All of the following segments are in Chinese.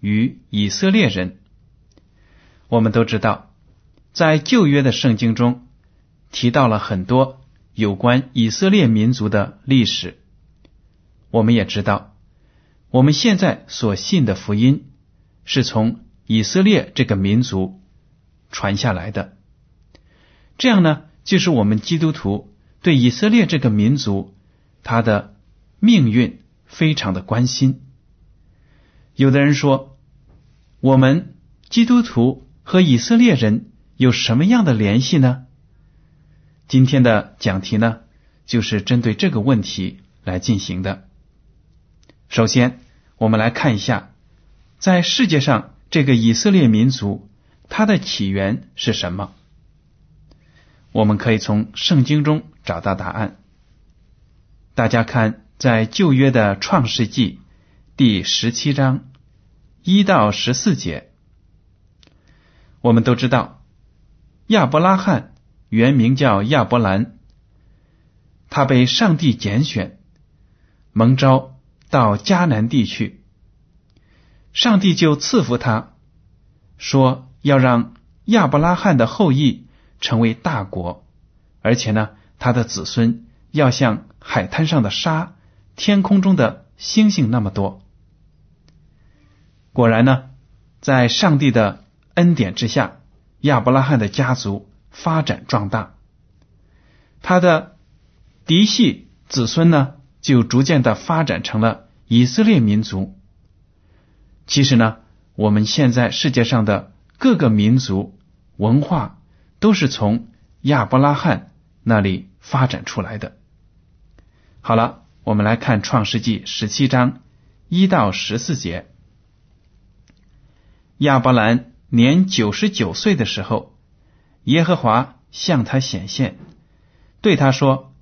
与以色列人”。我们都知道，在旧约的圣经中提到了很多有关以色列民族的历史。我们也知道，我们现在所信的福音是从以色列这个民族传下来的。这样呢，就是我们基督徒。对以色列这个民族，他的命运非常的关心。有的人说，我们基督徒和以色列人有什么样的联系呢？今天的讲题呢，就是针对这个问题来进行的。首先，我们来看一下，在世界上这个以色列民族，它的起源是什么？我们可以从圣经中。找到答案。大家看，在旧约的创世纪第十七章一到十四节，我们都知道亚伯拉罕原名叫亚伯兰，他被上帝拣选，蒙召到迦南地去，上帝就赐福他，说要让亚伯拉罕的后裔成为大国，而且呢。他的子孙要像海滩上的沙，天空中的星星那么多。果然呢，在上帝的恩典之下，亚伯拉罕的家族发展壮大，他的嫡系子孙呢，就逐渐的发展成了以色列民族。其实呢，我们现在世界上的各个民族文化，都是从亚伯拉罕。那里发展出来的。好了，我们来看《创世纪》十七章一到十四节。亚伯兰年九十九岁的时候，耶和华向他显现，对他说：“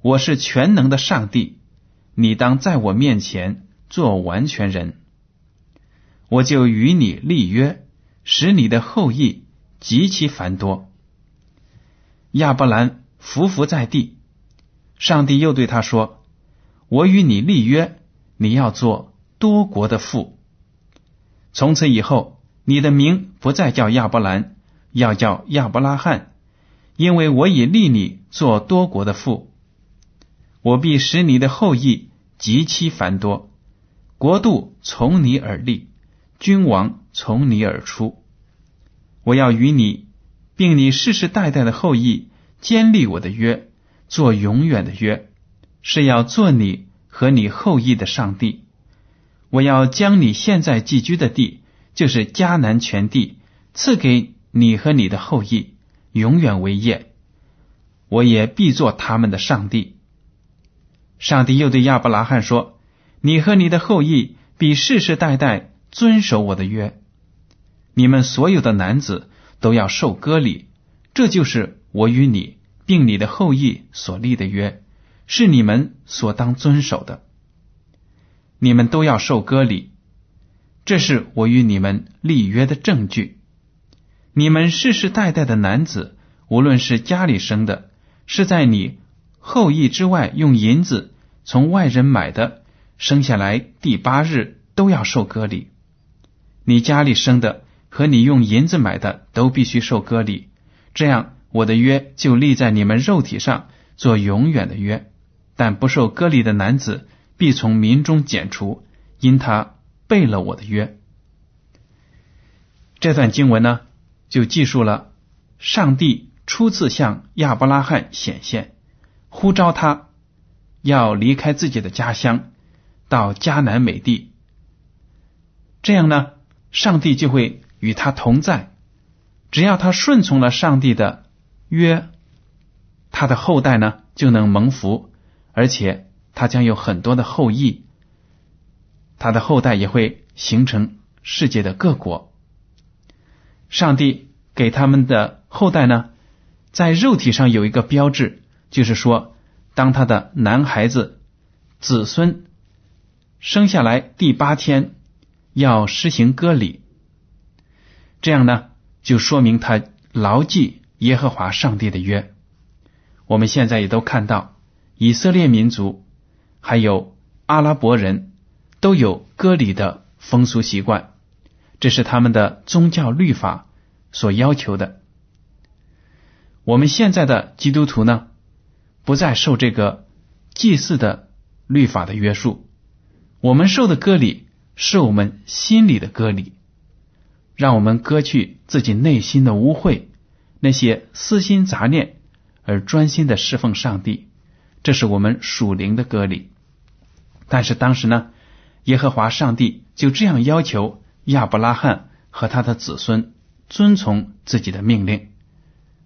我是全能的上帝，你当在我面前做完全人，我就与你立约，使你的后裔极其繁多。”亚伯兰。伏伏在地，上帝又对他说：“我与你立约，你要做多国的父。从此以后，你的名不再叫亚伯兰，要叫亚伯拉罕，因为我已立你做多国的父。我必使你的后裔极其繁多，国度从你而立，君王从你而出。我要与你，并你世世代代的后裔。”坚立我的约，做永远的约，是要做你和你后裔的上帝。我要将你现在寄居的地，就是迦南全地，赐给你和你的后裔，永远为业。我也必做他们的上帝。上帝又对亚伯拉罕说：“你和你的后裔必世世代代遵守我的约。你们所有的男子都要受割礼，这就是。”我与你并你的后裔所立的约，是你们所当遵守的。你们都要受割礼。这是我与你们立约的证据。你们世世代代的男子，无论是家里生的，是在你后裔之外用银子从外人买的，生下来第八日都要受割礼。你家里生的和你用银子买的都必须受割礼。这样，我的约就立在你们肉体上，做永远的约。但不受割礼的男子必从民中剪除，因他背了我的约。这段经文呢，就记述了上帝初次向亚伯拉罕显现，呼召他要离开自己的家乡，到迦南美地。这样呢，上帝就会与他同在。只要他顺从了上帝的约，他的后代呢就能蒙福。而且他将有很多的后裔，他的后代也会形成世界的各国。上帝给他们的后代呢，在肉体上有一个标志，就是说，当他的男孩子子孙生下来第八天，要施行割礼，这样呢，就说明他牢记耶和华上帝的约。我们现在也都看到。以色列民族还有阿拉伯人都有割礼的风俗习惯，这是他们的宗教律法所要求的。我们现在的基督徒呢，不再受这个祭祀的律法的约束，我们受的割礼是我们心里的割礼，让我们割去自己内心的污秽，那些私心杂念，而专心的侍奉上帝。这是我们属灵的割礼，但是当时呢，耶和华上帝就这样要求亚伯拉罕和他的子孙遵从自己的命令，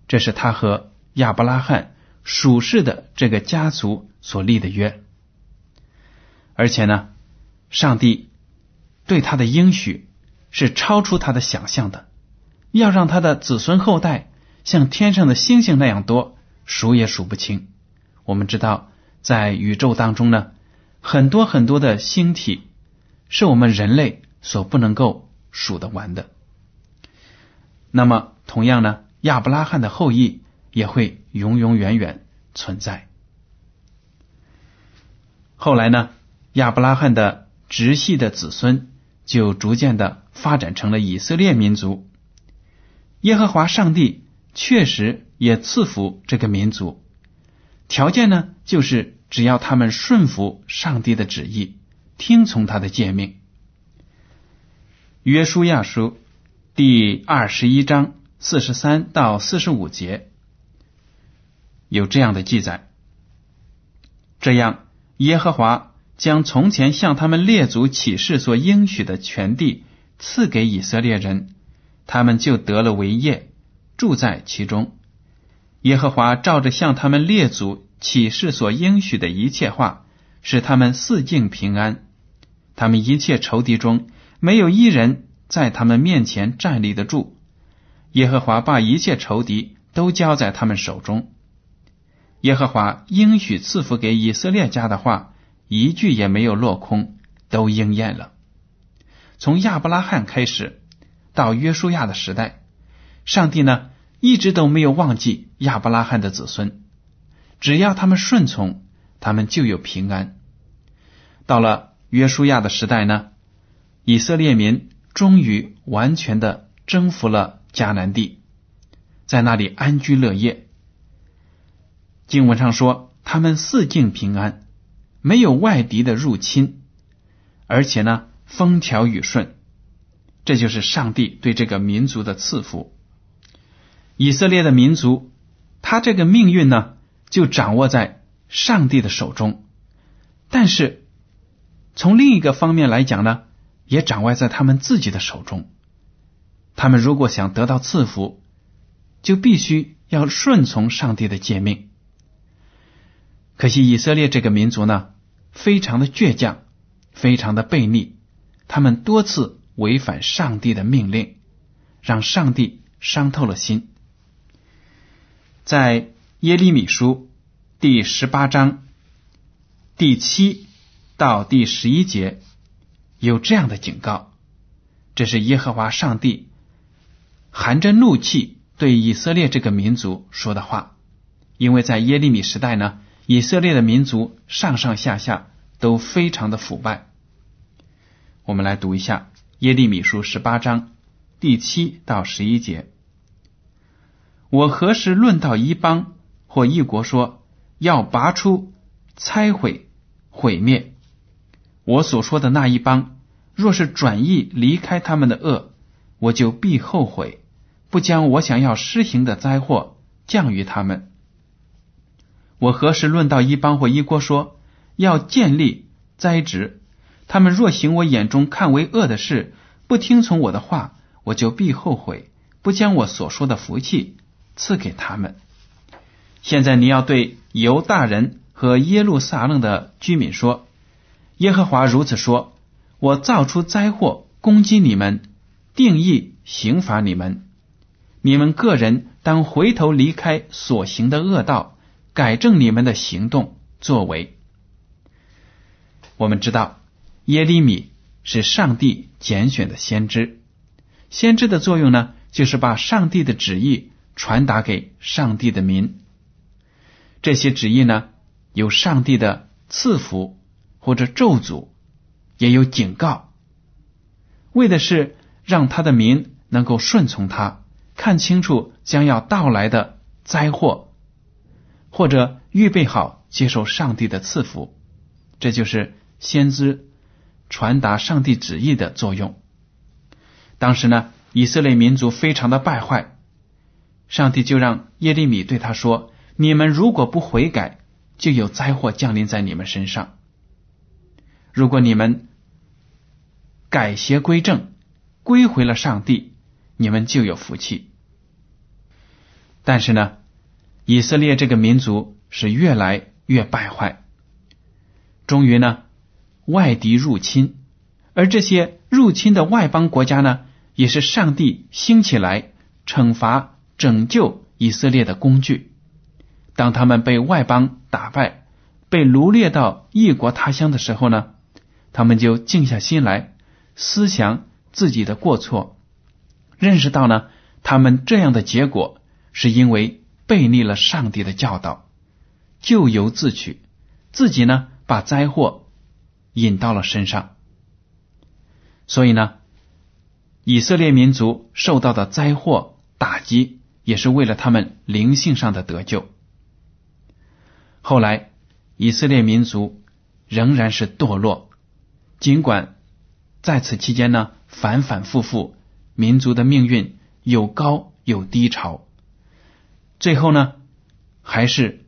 这是他和亚伯拉罕属世的这个家族所立的约，而且呢，上帝对他的应许是超出他的想象的，要让他的子孙后代像天上的星星那样多，数也数不清。我们知道，在宇宙当中呢，很多很多的星体是我们人类所不能够数得完的。那么，同样呢，亚伯拉罕的后裔也会永永远远存在。后来呢，亚伯拉罕的直系的子孙就逐渐的发展成了以色列民族。耶和华上帝确实也赐福这个民族。条件呢，就是只要他们顺服上帝的旨意，听从他的诫命。约书亚书第二十一章四十三到四十五节有这样的记载：这样，耶和华将从前向他们列祖起誓所应许的全地赐给以色列人，他们就得了为业，住在其中。耶和华照着向他们列祖启示所应许的一切话，使他们四境平安。他们一切仇敌中没有一人在他们面前站立得住。耶和华把一切仇敌都交在他们手中。耶和华应许赐福给以色列家的话，一句也没有落空，都应验了。从亚伯拉罕开始到约书亚的时代，上帝呢？一直都没有忘记亚伯拉罕的子孙，只要他们顺从，他们就有平安。到了约书亚的时代呢，以色列民终于完全的征服了迦南地，在那里安居乐业。经文上说，他们四境平安，没有外敌的入侵，而且呢，风调雨顺，这就是上帝对这个民族的赐福。以色列的民族，他这个命运呢，就掌握在上帝的手中。但是，从另一个方面来讲呢，也掌握在他们自己的手中。他们如果想得到赐福，就必须要顺从上帝的诫命。可惜，以色列这个民族呢，非常的倔强，非常的悖逆，他们多次违反上帝的命令，让上帝伤透了心。在耶利米书第十八章第七到第十一节有这样的警告：这是耶和华上帝含着怒气对以色列这个民族说的话，因为在耶利米时代呢，以色列的民族上上下下都非常的腐败。我们来读一下耶利米书十八章第七到十一节：我何时论到一邦或一国说要拔出、拆毁、毁灭？我所说的那一帮，若是转意离开他们的恶，我就必后悔，不将我想要施行的灾祸降于他们。我何时论到一帮或一国说要建立栽植？他们若行我眼中看为恶的事，不听从我的话，我就必后悔，不将我所说的福气赐给他们。现在你要对犹大人和耶路撒冷的居民说。耶和华如此说：“我造出灾祸攻击你们，定义刑罚你们。你们个人当回头离开所行的恶道，改正你们的行动作为。”我们知道耶利米是上帝拣选的先知，先知的作用呢，就是把上帝的旨意传达给上帝的民。这些旨意呢，有上帝的赐福。或者咒诅，也有警告，为的是让他的民能够顺从他，看清楚将要到来的灾祸，或者预备好接受上帝的赐福。这就是先知传达上帝旨意的作用。当时呢，以色列民族非常的败坏，上帝就让耶利米对他说：“你们如果不悔改，就有灾祸降临在你们身上。”如果你们改邪归正，归回了上帝，你们就有福气。但是呢，以色列这个民族是越来越败坏，终于呢，外敌入侵，而这些入侵的外邦国家呢，也是上帝兴起来惩罚、拯救以色列的工具。当他们被外邦打败，被掳掠到异国他乡的时候呢？他们就静下心来思想自己的过错，认识到呢，他们这样的结果是因为背逆了上帝的教导，咎由自取，自己呢把灾祸引到了身上。所以呢，以色列民族受到的灾祸打击，也是为了他们灵性上的得救。后来，以色列民族仍然是堕落。尽管在此期间呢，反反复复，民族的命运有高有低潮，最后呢，还是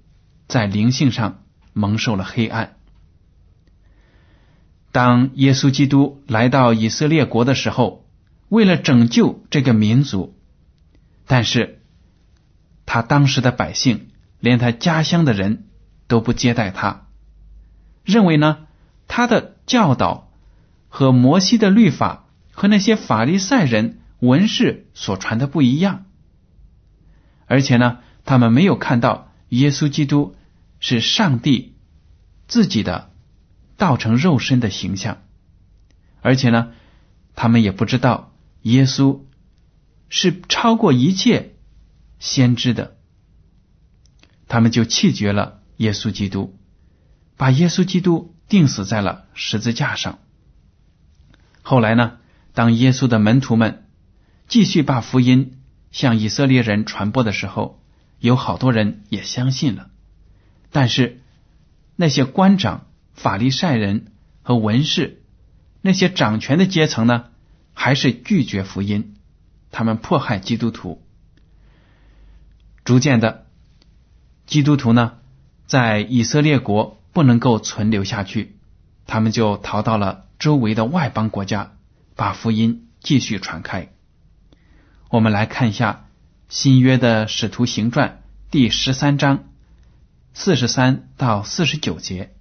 在灵性上蒙受了黑暗。当耶稣基督来到以色列国的时候，为了拯救这个民族，但是他当时的百姓连他家乡的人都不接待他，认为呢他的教导。和摩西的律法和那些法利赛人文士所传的不一样，而且呢，他们没有看到耶稣基督是上帝自己的道成肉身的形象，而且呢，他们也不知道耶稣是超过一切先知的，他们就弃绝了耶稣基督，把耶稣基督钉死在了十字架上。后来呢？当耶稣的门徒们继续把福音向以色列人传播的时候，有好多人也相信了。但是那些官长、法利赛人和文士，那些掌权的阶层呢，还是拒绝福音。他们迫害基督徒。逐渐的，基督徒呢，在以色列国不能够存留下去，他们就逃到了。周围的外邦国家把福音继续传开。我们来看一下新约的使徒行传第十三章四十三到四十九节。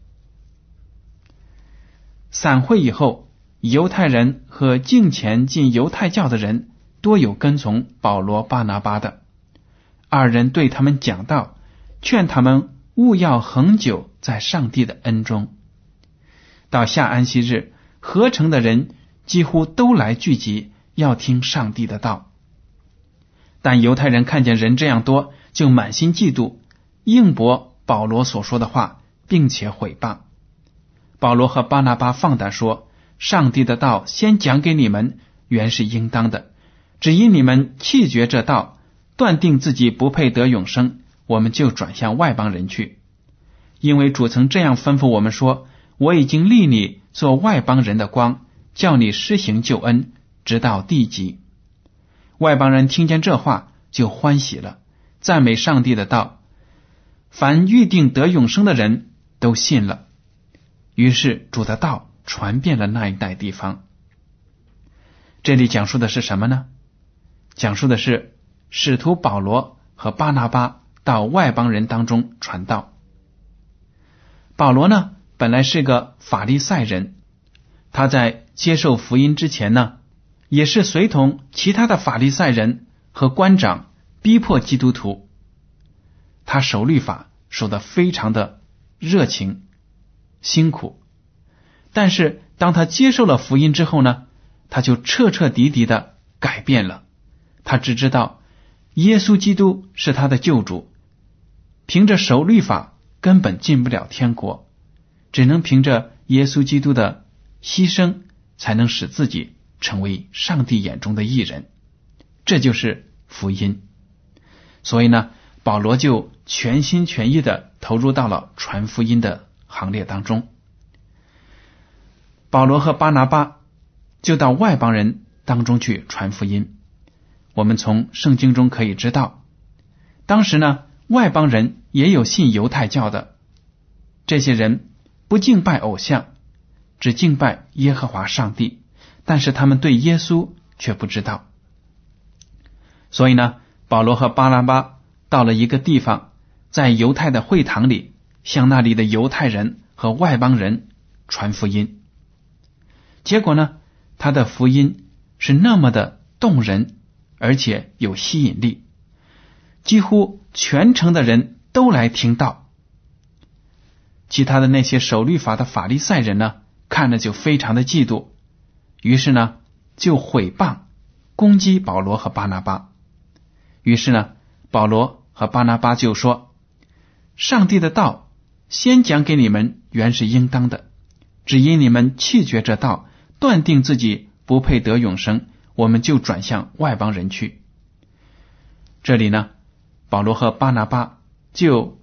散会以后，犹太人和敬前进犹太教的人多有跟从保罗、巴拿巴的。二人对他们讲道，劝他们勿要恒久在上帝的恩中。到下安息日。合成的人几乎都来聚集，要听上帝的道。但犹太人看见人这样多，就满心嫉妒，应驳保罗所说的话，并且毁谤。保罗和巴拿巴放胆说：“上帝的道先讲给你们，原是应当的。只因你们弃绝这道，断定自己不配得永生，我们就转向外邦人去。因为主曾这样吩咐我们说：我已经立你做外邦人的光。”叫你施行救恩，直到地极。外邦人听见这话，就欢喜了，赞美上帝的道。凡预定得永生的人都信了。于是主的道传遍了那一带地方。这里讲述的是什么呢？讲述的是使徒保罗和巴拿巴到外邦人当中传道。保罗呢，本来是个法利赛人。他在接受福音之前呢，也是随同其他的法利赛人和官长逼迫基督徒。他守律法守得非常的热情、辛苦，但是当他接受了福音之后呢，他就彻彻底底的改变了。他只知道耶稣基督是他的救主，凭着守律法根本进不了天国，只能凭着耶稣基督的。牺牲才能使自己成为上帝眼中的艺人，这就是福音。所以呢，保罗就全心全意的投入到了传福音的行列当中。保罗和巴拿巴就到外邦人当中去传福音。我们从圣经中可以知道，当时呢，外邦人也有信犹太教的，这些人不敬拜偶像。只敬拜耶和华上帝，但是他们对耶稣却不知道。所以呢，保罗和巴拉巴到了一个地方，在犹太的会堂里，向那里的犹太人和外邦人传福音。结果呢，他的福音是那么的动人，而且有吸引力，几乎全城的人都来听到。其他的那些守律法的法利赛人呢？看着就非常的嫉妒，于是呢就毁谤、攻击保罗和巴拿巴。于是呢，保罗和巴拿巴就说：“上帝的道先讲给你们，原是应当的；只因你们弃绝这道，断定自己不配得永生，我们就转向外邦人去。”这里呢，保罗和巴拿巴就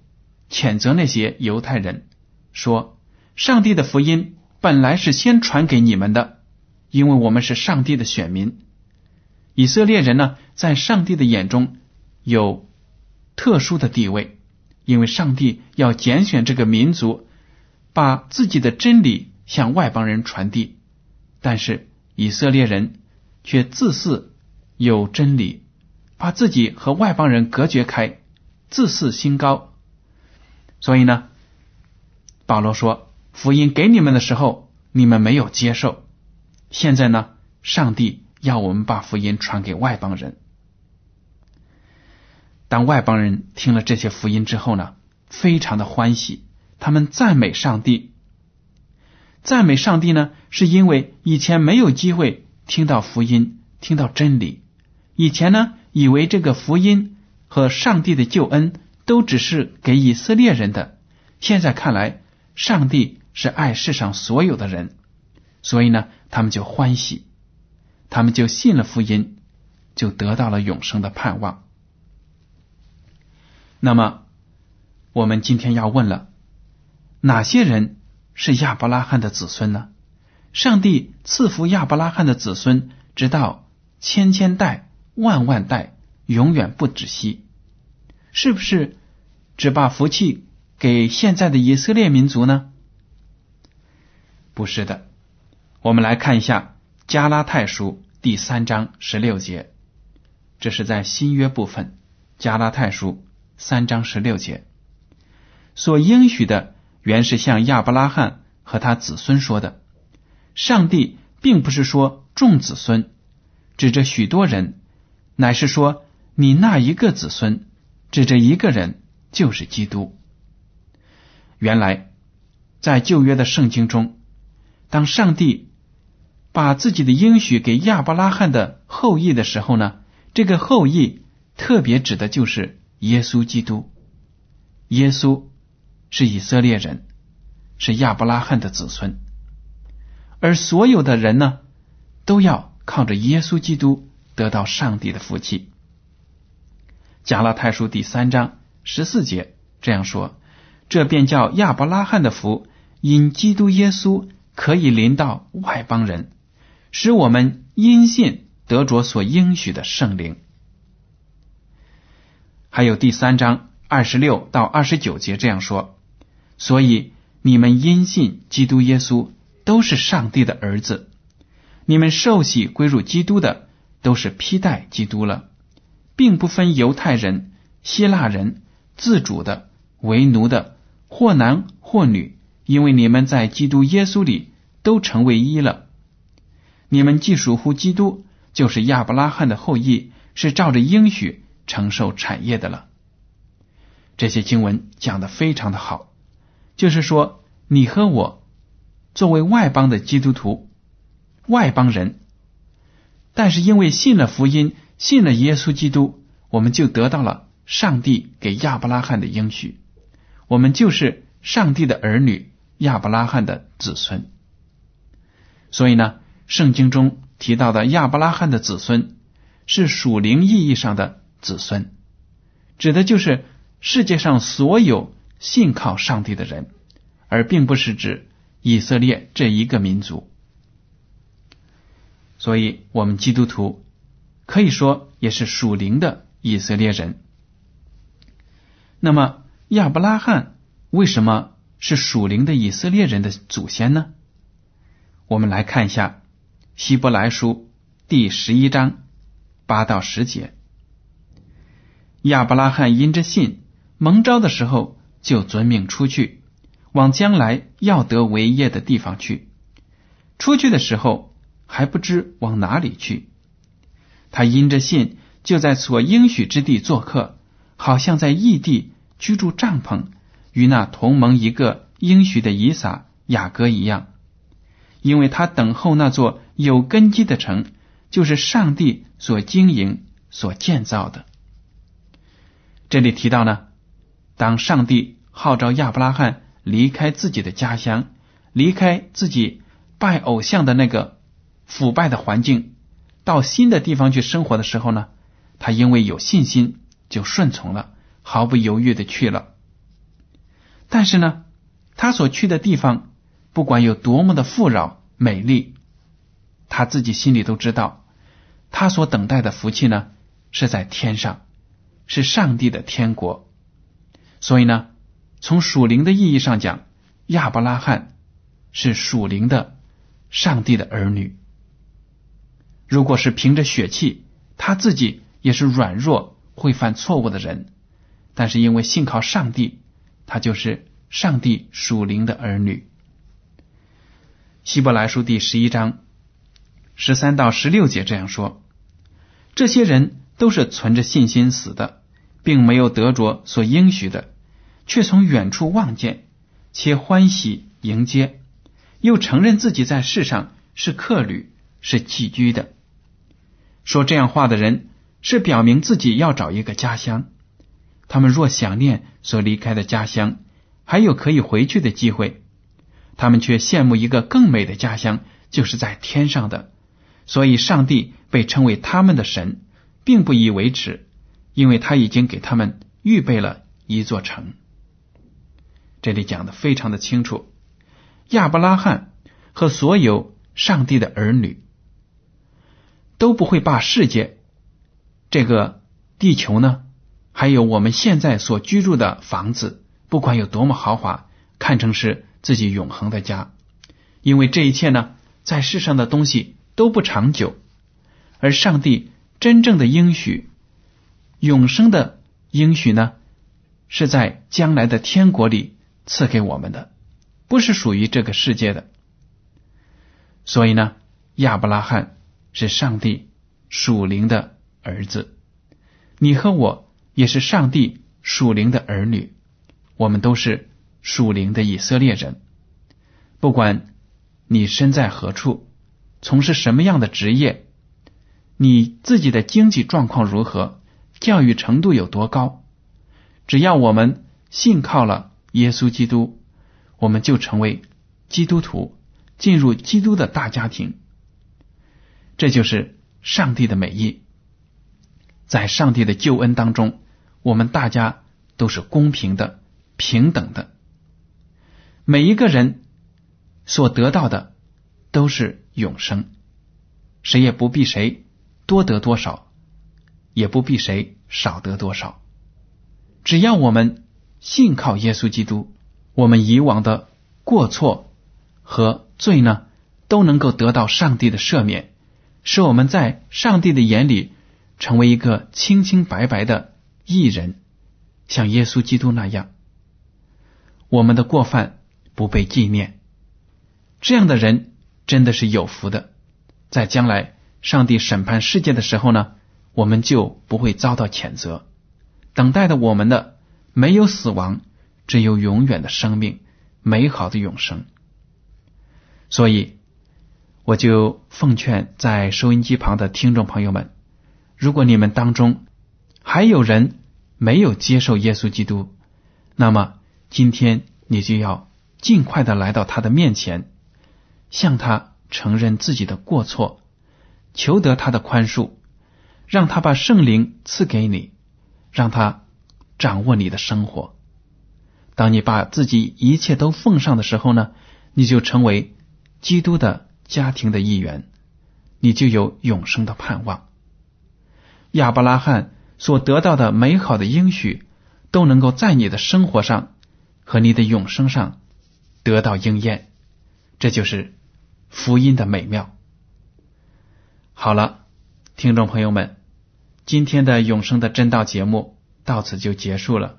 谴责那些犹太人，说：“上帝的福音。”本来是先传给你们的，因为我们是上帝的选民。以色列人呢，在上帝的眼中有特殊的地位，因为上帝要拣选这个民族，把自己的真理向外邦人传递。但是以色列人却自恃有真理，把自己和外邦人隔绝开，自恃心高。所以呢，保罗说。福音给你们的时候，你们没有接受。现在呢，上帝要我们把福音传给外邦人。当外邦人听了这些福音之后呢，非常的欢喜，他们赞美上帝。赞美上帝呢，是因为以前没有机会听到福音，听到真理。以前呢，以为这个福音和上帝的救恩都只是给以色列人的。现在看来，上帝。是爱世上所有的人，所以呢，他们就欢喜，他们就信了福音，就得到了永生的盼望。那么，我们今天要问了：哪些人是亚伯拉罕的子孙呢？上帝赐福亚伯拉罕的子孙，直到千千代、万万代，永远不止息。是不是只把福气给现在的以色列民族呢？不是的，我们来看一下加拉太书第三章十六节，这是在新约部分。加拉太书三章十六节所应许的，原是向亚伯拉罕和他子孙说的。上帝并不是说众子孙，指着许多人，乃是说你那一个子孙，指着一个人，就是基督。原来在旧约的圣经中。当上帝把自己的应许给亚伯拉罕的后裔的时候呢，这个后裔特别指的就是耶稣基督。耶稣是以色列人，是亚伯拉罕的子孙，而所有的人呢，都要靠着耶稣基督得到上帝的福气。加拉太书第三章十四节这样说：“这便叫亚伯拉罕的福，因基督耶稣可以临到外邦人，使我们因信得着所应许的圣灵。”还有第三章二十六到二十九节这样说：“所以你们因信基督耶稣都是上帝的儿子，你们受洗归入基督的都是披戴基督了。”并不分犹太人、希腊人、自主的、为奴的，或男或女，因为你们在基督耶稣里都成为一了。你们既属乎基督，就是亚伯拉罕的后裔，是照着应许承受产业的了。这些经文讲的非常的好，就是说你和我作为外邦的基督徒、外邦人，但是因为信了福音。信了耶稣基督，我们就得到了上帝给亚伯拉罕的应许，我们就是上帝的儿女，亚伯拉罕的子孙。所以呢，圣经中提到的亚伯拉罕的子孙是属灵意义上的子孙，指的就是世界上所有信靠上帝的人，而并不是指以色列这一个民族。所以，我们基督徒。可以说也是属灵的以色列人。那么亚伯拉罕为什么是属灵的以色列人的祖先呢？我们来看一下希伯来书第十一章八到十节。亚伯拉罕因着信蒙召的时候，就遵命出去，往将来要得为业的地方去。出去的时候还不知往哪里去。他因着信，就在所应许之地做客，好像在异地居住帐篷，与那同盟一个应许的以撒、雅各一样。因为他等候那座有根基的城，就是上帝所经营、所建造的。这里提到呢，当上帝号召亚伯拉罕离开自己的家乡，离开自己拜偶像的那个腐败的环境。到新的地方去生活的时候呢，他因为有信心，就顺从了，毫不犹豫的去了。但是呢，他所去的地方，不管有多么的富饶美丽，他自己心里都知道，他所等待的福气呢，是在天上，是上帝的天国。所以呢，从属灵的意义上讲，亚伯拉罕是属灵的上帝的儿女。如果是凭着血气，他自己也是软弱、会犯错误的人，但是因为信靠上帝，他就是上帝属灵的儿女。希伯来书第十一章十三到十六节这样说：这些人都是存着信心死的，并没有得着所应许的，却从远处望见，且欢喜迎接，又承认自己在世上是客旅，是寄居的。说这样话的人是表明自己要找一个家乡。他们若想念所离开的家乡，还有可以回去的机会，他们却羡慕一个更美的家乡，就是在天上的。所以，上帝被称为他们的神，并不以为耻，因为他已经给他们预备了一座城。这里讲的非常的清楚，亚伯拉罕和所有上帝的儿女。都不会把世界、这个地球呢，还有我们现在所居住的房子，不管有多么豪华，看成是自己永恒的家，因为这一切呢，在世上的东西都不长久，而上帝真正的应许、永生的应许呢，是在将来的天国里赐给我们的，不是属于这个世界的。所以呢，亚伯拉罕。是上帝属灵的儿子，你和我也是上帝属灵的儿女，我们都是属灵的以色列人。不管你身在何处，从事什么样的职业，你自己的经济状况如何，教育程度有多高，只要我们信靠了耶稣基督，我们就成为基督徒，进入基督的大家庭。这就是上帝的美意，在上帝的救恩当中，我们大家都是公平的、平等的，每一个人所得到的都是永生，谁也不比谁多得多少，也不比谁少得多少。只要我们信靠耶稣基督，我们以往的过错和罪呢，都能够得到上帝的赦免。使我们在上帝的眼里成为一个清清白白的艺人，像耶稣基督那样，我们的过犯不被纪念。这样的人真的是有福的，在将来上帝审判世界的时候呢，我们就不会遭到谴责。等待的我们的没有死亡，只有永远的生命，美好的永生。所以。我就奉劝在收音机旁的听众朋友们，如果你们当中还有人没有接受耶稣基督，那么今天你就要尽快的来到他的面前，向他承认自己的过错，求得他的宽恕，让他把圣灵赐给你，让他掌握你的生活。当你把自己一切都奉上的时候呢，你就成为基督的。家庭的一员，你就有永生的盼望。亚伯拉罕所得到的美好的应许，都能够在你的生活上和你的永生上得到应验。这就是福音的美妙。好了，听众朋友们，今天的永生的真道节目到此就结束了。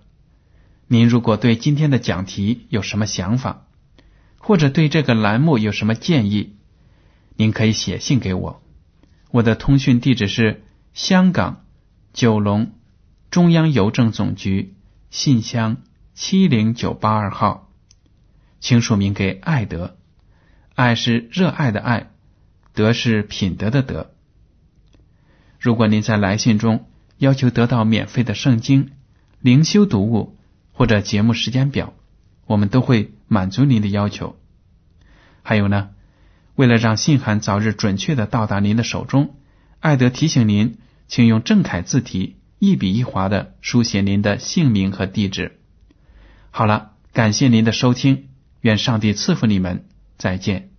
您如果对今天的讲题有什么想法，或者对这个栏目有什么建议，您可以写信给我，我的通讯地址是香港九龙中央邮政总局信箱七零九八二号，请署名给爱德，爱是热爱的爱，德是品德的德。如果您在来信中要求得到免费的圣经、灵修读物或者节目时间表，我们都会满足您的要求。还有呢？为了让信函早日准确的到达您的手中，艾德提醒您，请用正楷字体一笔一划的书写您的姓名和地址。好了，感谢您的收听，愿上帝赐福你们，再见。